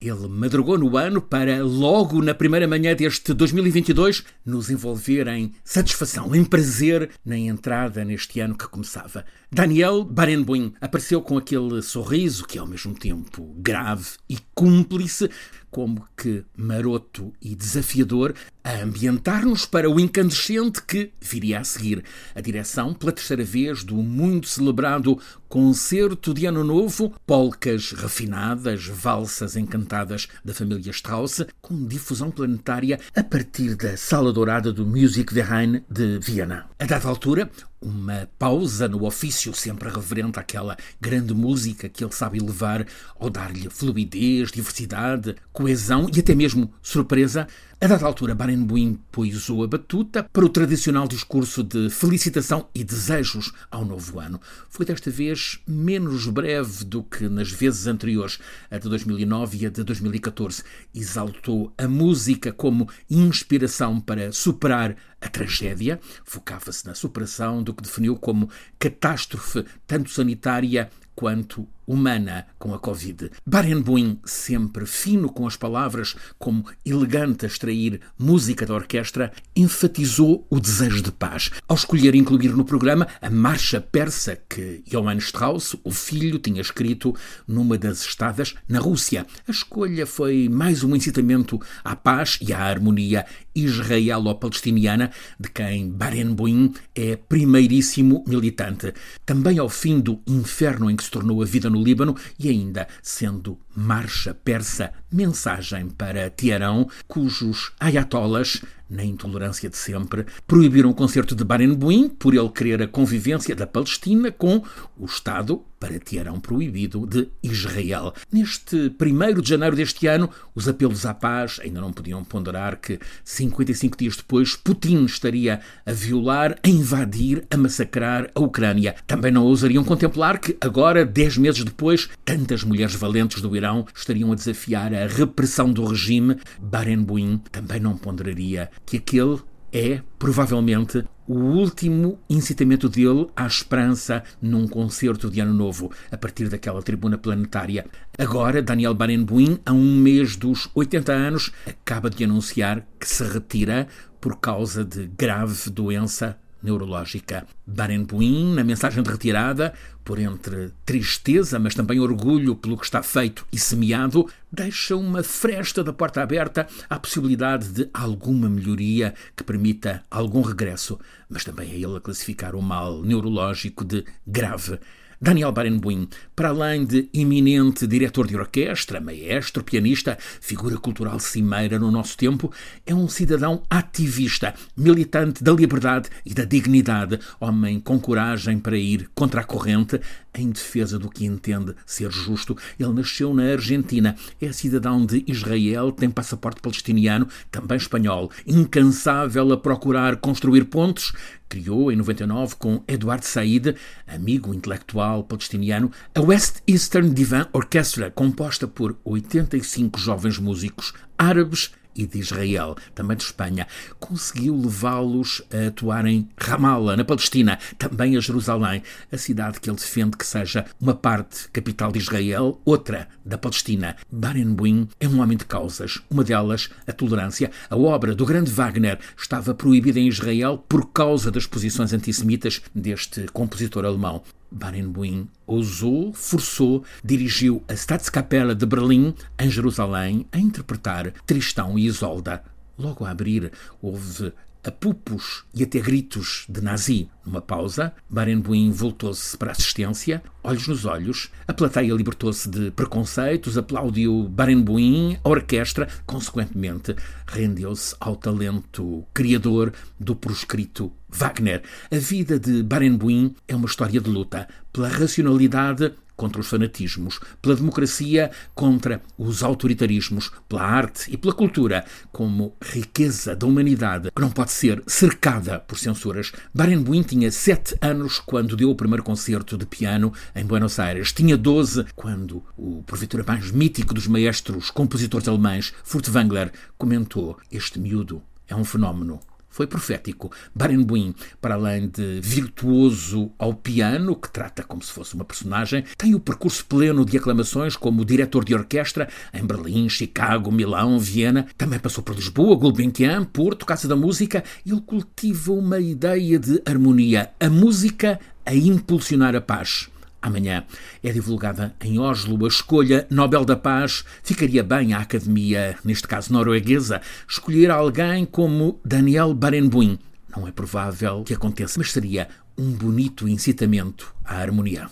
Ele madrugou no ano para, logo na primeira manhã deste 2022, nos envolver em satisfação, em prazer na entrada neste ano que começava. Daniel Barenboim apareceu com aquele sorriso que é ao mesmo tempo grave e cúmplice, como que maroto e desafiador, a ambientar-nos para o incandescente que viria a seguir. A direção, pela terceira vez, do muito celebrado Concerto de Ano Novo, polcas refinadas, valsas encantadas da família Strauss, com difusão planetária a partir da Sala Dourada do Musikverein de Viena. A dada altura, uma pausa no ofício sempre reverente àquela grande música que ele sabe elevar ao dar-lhe fluidez, diversidade, coesão e até mesmo surpresa a dada altura, Barenboim poisou a batuta para o tradicional discurso de felicitação e desejos ao novo ano. Foi desta vez menos breve do que nas vezes anteriores, a de 2009 e a de 2014. Exaltou a música como inspiração para superar a tragédia, focava-se na superação do que definiu como catástrofe tanto sanitária quanto humana com a Covid. Barenboim, sempre fino com as palavras, como elegante a extrair música da orquestra, enfatizou o desejo de paz, ao escolher incluir no programa a marcha persa que Johann Strauss, o filho, tinha escrito numa das estadas na Rússia. A escolha foi mais um incitamento à paz e à harmonia israelo-palestiniana, de quem Barenboim é primeiríssimo militante. Também ao fim do inferno em que se tornou a vida no no Líbano e ainda sendo marcha persa mensagem para Teherão, cujos ayatollahs na intolerância de sempre, proibiram o concerto de Barenboim por ele querer a convivência da Palestina com o Estado, para Teherão proibido, de Israel. Neste 1 de janeiro deste ano, os apelos à paz ainda não podiam ponderar que, 55 dias depois, Putin estaria a violar, a invadir, a massacrar a Ucrânia. Também não ousariam contemplar que, agora, 10 meses depois, tantas mulheres valentes do Irão estariam a desafiar a repressão do regime. Barenboim também não ponderaria que aquele é, provavelmente, o último incitamento dele à esperança num concerto de Ano Novo, a partir daquela tribuna planetária. Agora, Daniel Barenboim, a um mês dos 80 anos, acaba de anunciar que se retira por causa de grave doença neurológica. Barenboim, na mensagem de retirada, por entre tristeza, mas também orgulho pelo que está feito e semeado, deixa uma fresta da porta aberta à possibilidade de alguma melhoria que permita algum regresso, mas também a ele a classificar o mal neurológico de grave. Daniel Barenboim, para além de eminente diretor de orquestra, maestro, pianista, figura cultural cimeira no nosso tempo, é um cidadão ativista, militante da liberdade e da dignidade, homem com coragem para ir contra a corrente em defesa do que entende ser justo. Ele nasceu na Argentina, é cidadão de Israel, tem passaporte palestiniano, também espanhol, incansável a procurar construir pontos criou em 99 com Eduard Said, amigo intelectual palestiniano, a West Eastern Divan Orchestra, composta por 85 jovens músicos árabes e de Israel, também de Espanha, conseguiu levá-los a atuar em Ramallah, na Palestina, também a Jerusalém, a cidade que ele defende que seja uma parte capital de Israel, outra da Palestina. Barenboim é um homem de causas, uma delas a tolerância. A obra do grande Wagner estava proibida em Israel por causa das posições antissemitas deste compositor alemão. Barenboim ousou, forçou, dirigiu a Staatskapelle de Berlim, em Jerusalém, a interpretar Tristão e Isolda. Logo a abrir, houve apupos e até gritos de nazi. Numa pausa, Barenboim voltou-se para a assistência, olhos nos olhos, a plateia libertou-se de preconceitos, aplaudiu Barenboim, a orquestra, consequentemente, rendeu-se ao talento criador do proscrito Wagner. A vida de Barenboim é uma história de luta pela racionalidade contra os fanatismos, pela democracia contra os autoritarismos, pela arte e pela cultura como riqueza da humanidade que não pode ser cercada por censuras. Barenboim tinha sete anos quando deu o primeiro concerto de piano em Buenos Aires. Tinha doze quando o porventura mais mítico dos maestros compositores alemães, Furtwängler, comentou: Este miúdo é um fenómeno foi profético. Barenboim, para além de virtuoso ao piano, que trata como se fosse uma personagem, tem o percurso pleno de aclamações como diretor de orquestra em Berlim, Chicago, Milão, Viena. Também passou por Lisboa, Gulbenkian, Porto, Casa da Música. Ele cultiva uma ideia de harmonia. A música a impulsionar a paz. Amanhã é divulgada em Oslo a escolha Nobel da Paz. Ficaria bem à Academia, neste caso norueguesa, escolher alguém como Daniel Barenboim. Não é provável que aconteça, mas seria um bonito incitamento à harmonia.